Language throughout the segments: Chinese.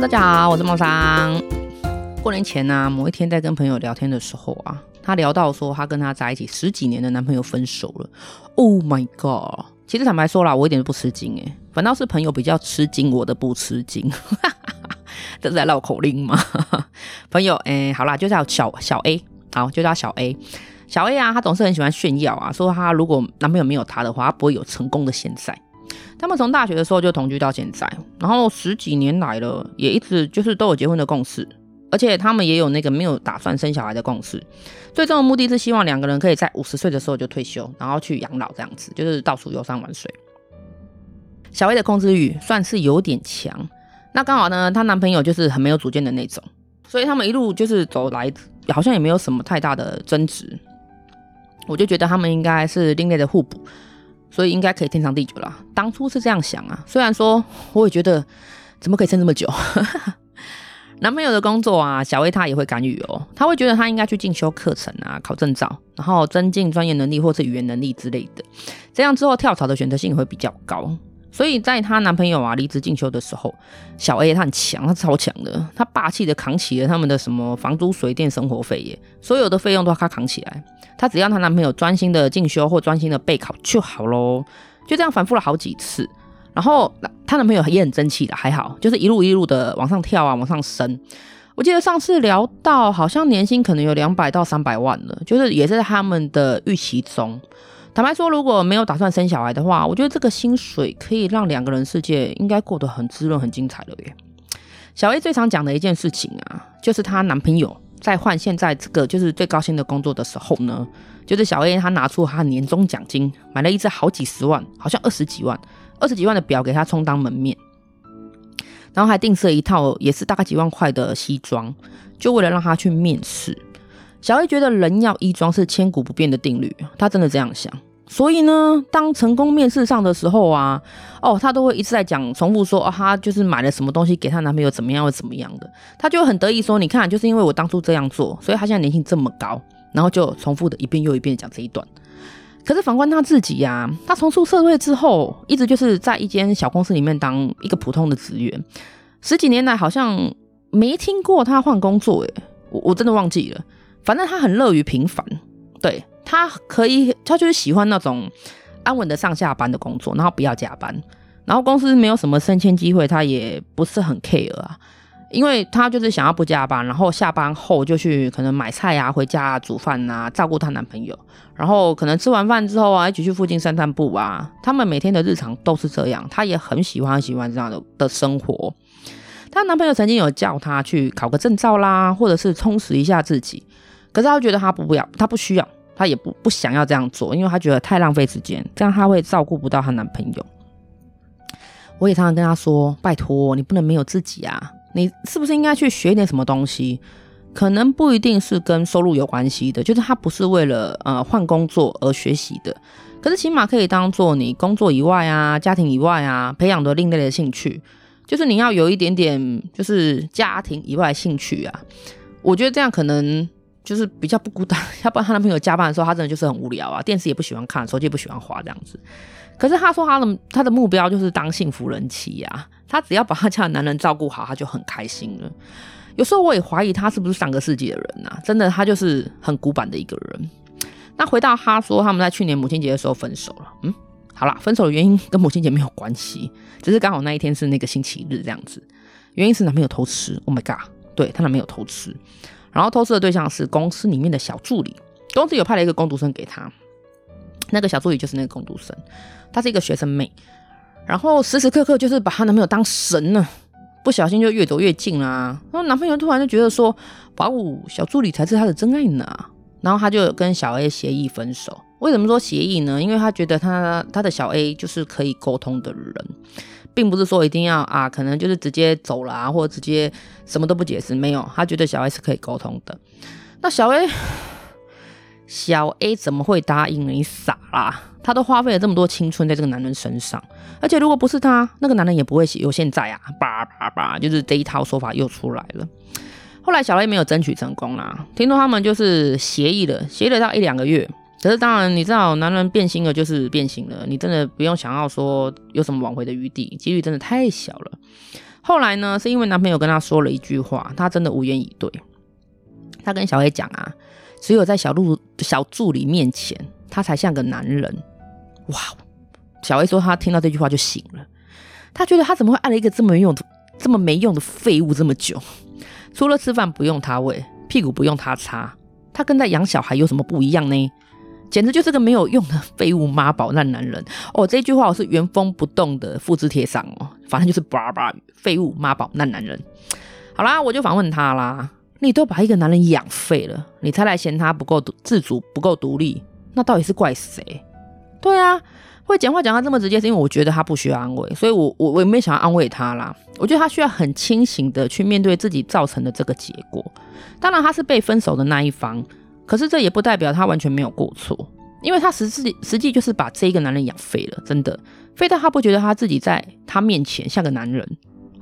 大家好，我是梦桑。过年前呢、啊，某一天在跟朋友聊天的时候啊，他聊到说他跟他在一起十几年的男朋友分手了。Oh my god！其实坦白说啦，我一点都不吃惊诶，反倒是朋友比较吃惊，我的不吃惊。这是在绕口令吗？朋友，哎，好啦，就叫小小 A，好，就叫小 A。小 A 啊，他总是很喜欢炫耀啊，说他如果男朋友没有他的话，他不会有成功的现在。他们从大学的时候就同居到现在，然后十几年来了，也一直就是都有结婚的共识，而且他们也有那个没有打算生小孩的共识。最终的目的是希望两个人可以在五十岁的时候就退休，然后去养老这样子，就是到处游山玩水。小 A 的控制欲算是有点强，那刚好呢，她男朋友就是很没有主见的那种，所以他们一路就是走来，好像也没有什么太大的争执。我就觉得他们应该是另类的互补，所以应该可以天长地久啦。当初是这样想啊，虽然说我也觉得怎么可以撑这么久。男朋友的工作啊，小 A 他也会干预哦，他会觉得他应该去进修课程啊，考证照，然后增进专业能力或是语言能力之类的，这样之后跳槽的选择性会比较高。所以在她男朋友啊离职进修的时候，小 A 他很强，他超强的，他霸气的扛起了他们的什么房租、水电、生活费耶，所有的费用都要他扛起来。她只要她男朋友专心的进修或专心的备考就好喽。就这样反复了好几次，然后她男朋友也很争气的，还好，就是一路一路的往上跳啊，往上升。我记得上次聊到，好像年薪可能有两百到三百万了，就是也是在他们的预期中。坦白说，如果没有打算生小孩的话，我觉得这个薪水可以让两个人世界应该过得很滋润、很精彩了耶。小 A 最常讲的一件事情啊，就是她男朋友在换现在这个就是最高薪的工作的时候呢，就是小 A 他拿出他年终奖金买了一只好几十万，好像二十几万、二十几万的表给他充当门面，然后还定制一套也是大概几万块的西装，就为了让他去面试。小 A 觉得人要衣装是千古不变的定律，他真的这样想。所以呢，当成功面试上的时候啊，哦，她都会一直在讲，重复说，哦，她就是买了什么东西给她男朋友，怎么样，怎么样的，她就很得意说，你看，就是因为我当初这样做，所以她现在年薪这么高，然后就重复的一遍又一遍讲这一段。可是反观她自己呀，她从出社会之后，一直就是在一间小公司里面当一个普通的职员，十几年来好像没听过她换工作，诶，我我真的忘记了，反正她很乐于平凡，对。他可以，他就是喜欢那种安稳的上下班的工作，然后不要加班，然后公司没有什么升迁机会，他也不是很 care 啊，因为他就是想要不加班，然后下班后就去可能买菜啊，回家煮饭啊，照顾她男朋友，然后可能吃完饭之后啊，一起去附近散散步啊，他们每天的日常都是这样，他也很喜欢很喜欢这样的的生活。她男朋友曾经有叫她去考个证照啦，或者是充实一下自己，可是她觉得她不不要，她不需要。她也不不想要这样做，因为她觉得太浪费时间，这样她会照顾不到她男朋友。我也常常跟她说：“拜托，你不能没有自己啊！你是不是应该去学一点什么东西？可能不一定是跟收入有关系的，就是她不是为了呃换工作而学习的。可是起码可以当做你工作以外啊、家庭以外啊培养的另类的兴趣，就是你要有一点点就是家庭以外的兴趣啊。我觉得这样可能。”就是比较不孤单，要不然她男朋友加班的时候，她真的就是很无聊啊，电视也不喜欢看，手机也不喜欢滑这样子。可是她说她的她的目标就是当幸福人妻呀，她只要把她家的男人照顾好，她就很开心了。有时候我也怀疑她是不是上个世纪的人呐？真的，她就是很古板的一个人。那回到她说他们在去年母亲节的时候分手了，嗯，好啦，分手的原因跟母亲节没有关系，只是刚好那一天是那个星期日这样子。原因是男朋友偷吃，Oh my god，对，她男朋友偷吃。然后偷吃的对象是公司里面的小助理，公司有派了一个工读生给他，那个小助理就是那个工读生，她是一个学生妹，然后时时刻刻就是把她男朋友当神呢，不小心就越走越近啊。然后男朋友突然就觉得说，哇哦，小助理才是他的真爱呢，然后他就跟小 A 协议分手。为什么说协议呢？因为他觉得他他的小 A 就是可以沟通的人。并不是说一定要啊，可能就是直接走了啊，或者直接什么都不解释，没有，他觉得小 A 是可以沟通的。那小 A，小 A 怎么会答应你？傻啦，他都花费了这么多青春在这个男人身上，而且如果不是他，那个男人也不会有现在啊，叭叭叭，就是这一套说法又出来了。后来小 A 没有争取成功啦，听说他们就是协议了，协议了到一两个月。可是当然，你知道，男人变心了就是变心了，你真的不用想要说有什么挽回的余地，几率真的太小了。后来呢，是因为男朋友跟她说了一句话，她真的无言以对。她跟小 A 讲啊，只有在小路小助理面前，她才像个男人。哇！小 A 说她听到这句话就醒了，她觉得她怎么会爱了一个这么用的、这么没用的废物这么久？除了吃饭不用他喂，屁股不用他擦，他跟在养小孩有什么不一样呢？简直就是个没有用的废物妈宝烂男人哦！这句话我是原封不动的复制贴上哦，反正就是叭叭废物妈宝烂男人。好啦，我就反问他啦：你都把一个男人养废了，你才来嫌他不够自主、不够独立，那到底是怪谁？对啊。会讲话讲到这么直接，是因为我觉得他不需要安慰，所以我我我也没想要安慰他啦。我觉得他需要很清醒的去面对自己造成的这个结果。当然他是被分手的那一方，可是这也不代表他完全没有过错，因为他实际实际就是把这一个男人养废了，真的废到他不觉得他自己在他面前像个男人，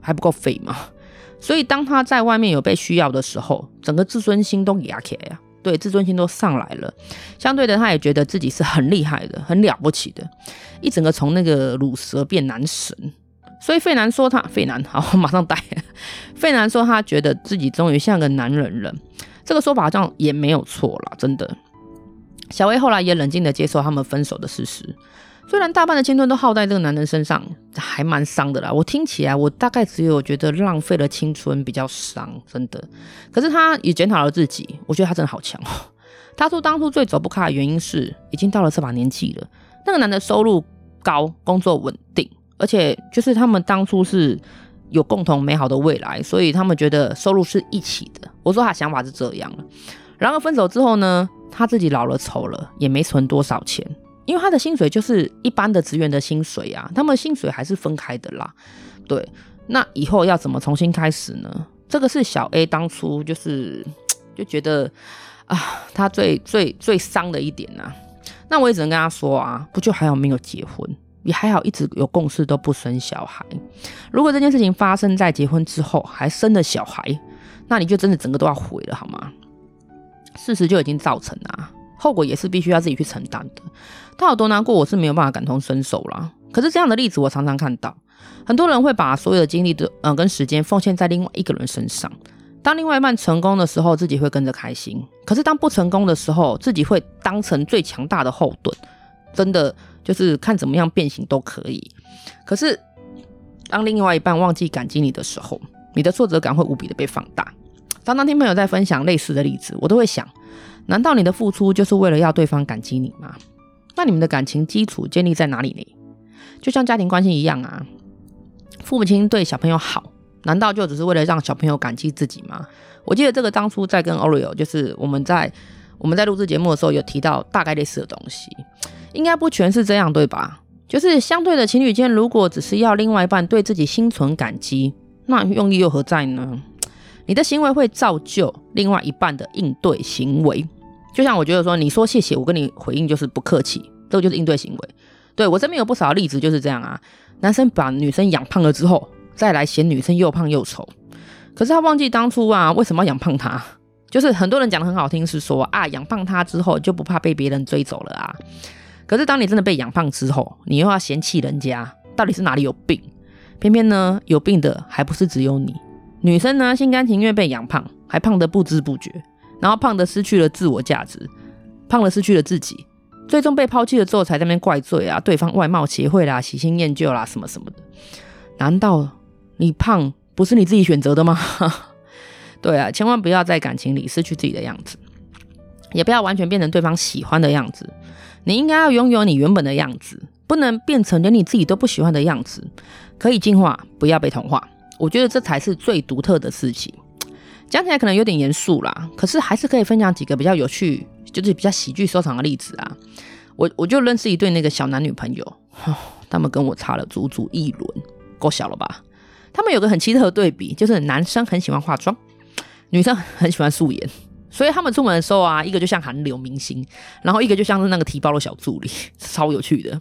还不够废吗？所以当他在外面有被需要的时候，整个自尊心都压起来呀。对，自尊心都上来了，相对的，他也觉得自己是很厉害的、很了不起的，一整个从那个乳蛇变男神。所以费南说他费南好，马上带。费南说他觉得自己终于像个男人了，这个说法好像也没有错啦，真的。小薇后来也冷静地接受他们分手的事实。虽然大半的青春都耗在这个男人身上，还蛮伤的啦。我听起来，我大概只有觉得浪费了青春比较伤，真的。可是他也检讨了自己，我觉得他真的好强哦。他说当初最走不开的原因是，已经到了这把年纪了。那个男的收入高，工作稳定，而且就是他们当初是有共同美好的未来，所以他们觉得收入是一起的。我说他想法是这样了。然后分手之后呢，他自己老了丑了，也没存多少钱。因为他的薪水就是一般的职员的薪水啊，他们薪水还是分开的啦。对，那以后要怎么重新开始呢？这个是小 A 当初就是 就觉得啊，他最最最伤的一点呐、啊。那我也只能跟他说啊，不就还好没有结婚，也还好一直有共识都不生小孩。如果这件事情发生在结婚之后还生了小孩，那你就真的整个都要毁了好吗？事实就已经造成了啊。后果也是必须要自己去承担的。他有多难过，我是没有办法感同身受啦。可是这样的例子我常常看到，很多人会把所有的精力的嗯、跟时间奉献在另外一个人身上。当另外一半成功的时候，自己会跟着开心；可是当不成功的时候，自己会当成最强大的后盾。真的就是看怎么样变形都可以。可是当另外一半忘记感激你的时候，你的挫折感会无比的被放大。常常听朋友在分享类似的例子，我都会想。难道你的付出就是为了要对方感激你吗？那你们的感情基础建立在哪里呢？就像家庭关系一样啊，父母亲对小朋友好，难道就只是为了让小朋友感激自己吗？我记得这个当初在跟 Oreo，就是我们在我们在录制节目的时候有提到大概类似的东西，应该不全是这样对吧？就是相对的情侣间，如果只是要另外一半对自己心存感激，那用意又何在呢？你的行为会造就另外一半的应对行为，就像我觉得说，你说谢谢，我跟你回应就是不客气，这个就是应对行为。对，我身边有不少例子就是这样啊，男生把女生养胖了之后，再来嫌女生又胖又丑，可是他忘记当初啊，为什么要养胖他？就是很多人讲的很好听，是说啊，养胖他之后就不怕被别人追走了啊。可是当你真的被养胖之后，你又要嫌弃人家，到底是哪里有病？偏偏呢，有病的还不是只有你。女生呢，心甘情愿被养胖，还胖得不知不觉，然后胖得失去了自我价值，胖了失去了自己，最终被抛弃了之后，才在那边怪罪啊，对方外貌协会啦，喜新厌旧啦，什么什么的。难道你胖不是你自己选择的吗？对啊，千万不要在感情里失去自己的样子，也不要完全变成对方喜欢的样子。你应该要拥有你原本的样子，不能变成连你自己都不喜欢的样子。可以进化，不要被同化。我觉得这才是最独特的事情，讲起来可能有点严肃啦，可是还是可以分享几个比较有趣，就是比较喜剧收场的例子啊。我我就认识一对那个小男女朋友，他们跟我差了足足一轮，够小了吧？他们有个很奇特的对比，就是男生很喜欢化妆，女生很喜欢素颜，所以他们出门的时候啊，一个就像韩流明星，然后一个就像是那个提包的小助理，超有趣的。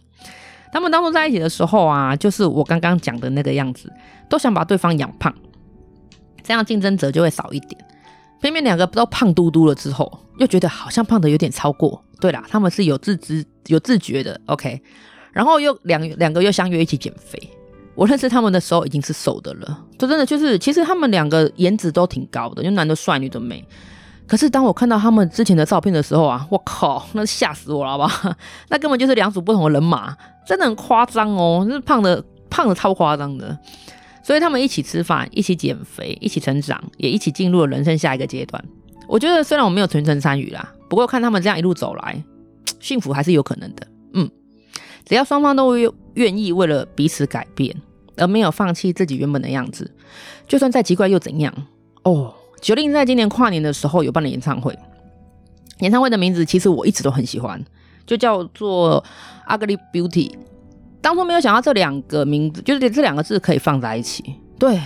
他们当初在一起的时候啊，就是我刚刚讲的那个样子，都想把对方养胖，这样竞争者就会少一点。偏偏两个都胖嘟嘟了之后，又觉得好像胖的有点超过。对啦，他们是有自知、有自觉的。OK，然后又两两个又相约一起减肥，我认识他们的时候已经是瘦的了，就真的就是，其实他们两个颜值都挺高的，就男的帅，女的美。可是当我看到他们之前的照片的时候啊，我靠，那吓死我了，好不好？那根本就是两组不同的人马，真的很夸张哦，就是胖的胖的超夸张的。所以他们一起吃饭，一起减肥，一起成长，也一起进入了人生下一个阶段。我觉得虽然我没有全程参与啦，不过看他们这样一路走来，幸福还是有可能的。嗯，只要双方都愿意为了彼此改变，而没有放弃自己原本的样子，就算再奇怪又怎样？哦，Jolin 在今年跨年的时候有办了演唱会，演唱会的名字其实我一直都很喜欢，就叫做 Ugly Beauty。当初没有想到这两个名字，就是这两个字可以放在一起。对，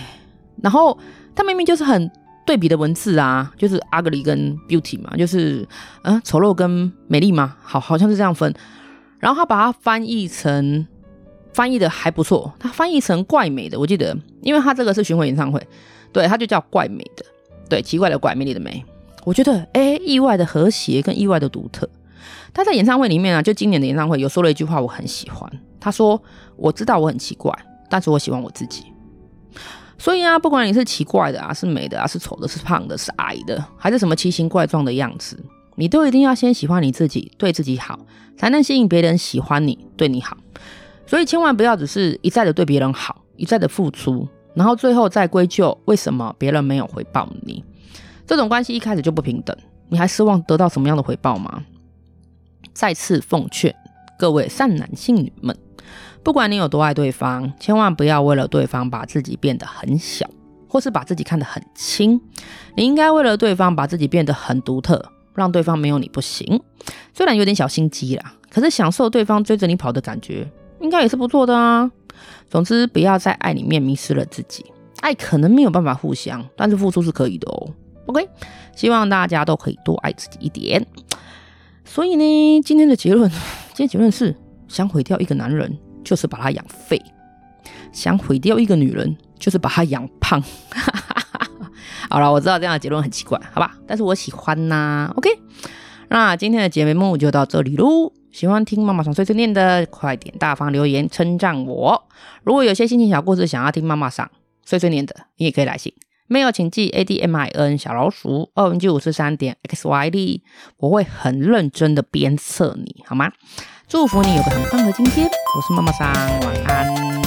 然后它明明就是很对比的文字啊，就是 ugly 跟 beauty 嘛，就是嗯丑陋跟美丽嘛，好好像是这样分。然后他把它翻译成翻译的还不错，他翻译成怪美的，我记得，因为他这个是巡回演唱会，对，他就叫怪美的，对，奇怪的怪，美丽的美。我觉得哎，意外的和谐跟意外的独特。他在演唱会里面啊，就今年的演唱会有说了一句话，我很喜欢。他说：“我知道我很奇怪，但是我喜欢我自己。所以啊，不管你是奇怪的啊，是美的啊，是丑的，是胖的，是矮的，还是什么奇形怪状的样子，你都一定要先喜欢你自己，对自己好，才能吸引别人喜欢你，对你好。所以千万不要只是一再的对别人好，一再的付出，然后最后再归咎为什么别人没有回报你。这种关系一开始就不平等，你还希望得到什么样的回报吗？再次奉劝各位善男信女们。”不管你有多爱对方，千万不要为了对方把自己变得很小，或是把自己看得很轻。你应该为了对方把自己变得很独特，让对方没有你不行。虽然有点小心机啦，可是享受对方追着你跑的感觉，应该也是不错的啊。总之，不要在爱里面迷失了自己。爱可能没有办法互相，但是付出是可以的哦。OK，希望大家都可以多爱自己一点。所以呢，今天的结论，今天结论是想毁掉一个男人。就是把他养废，想毁掉一个女人，就是把她养胖。好了，我知道这样的结论很奇怪，好吧？但是我喜欢呐、OK，那今天的节目就到这里喽。喜欢听妈妈桑碎碎念的，快点大方留言称赞我。如果有些心情小故事想要听妈妈桑碎碎念的，你也可以来信。没有，请寄 A D M I N 小老鼠二零 G 五四三点 X Y D，我会很认真的鞭策你，好吗？祝福你有个很棒的今天，我是妈妈桑，晚安。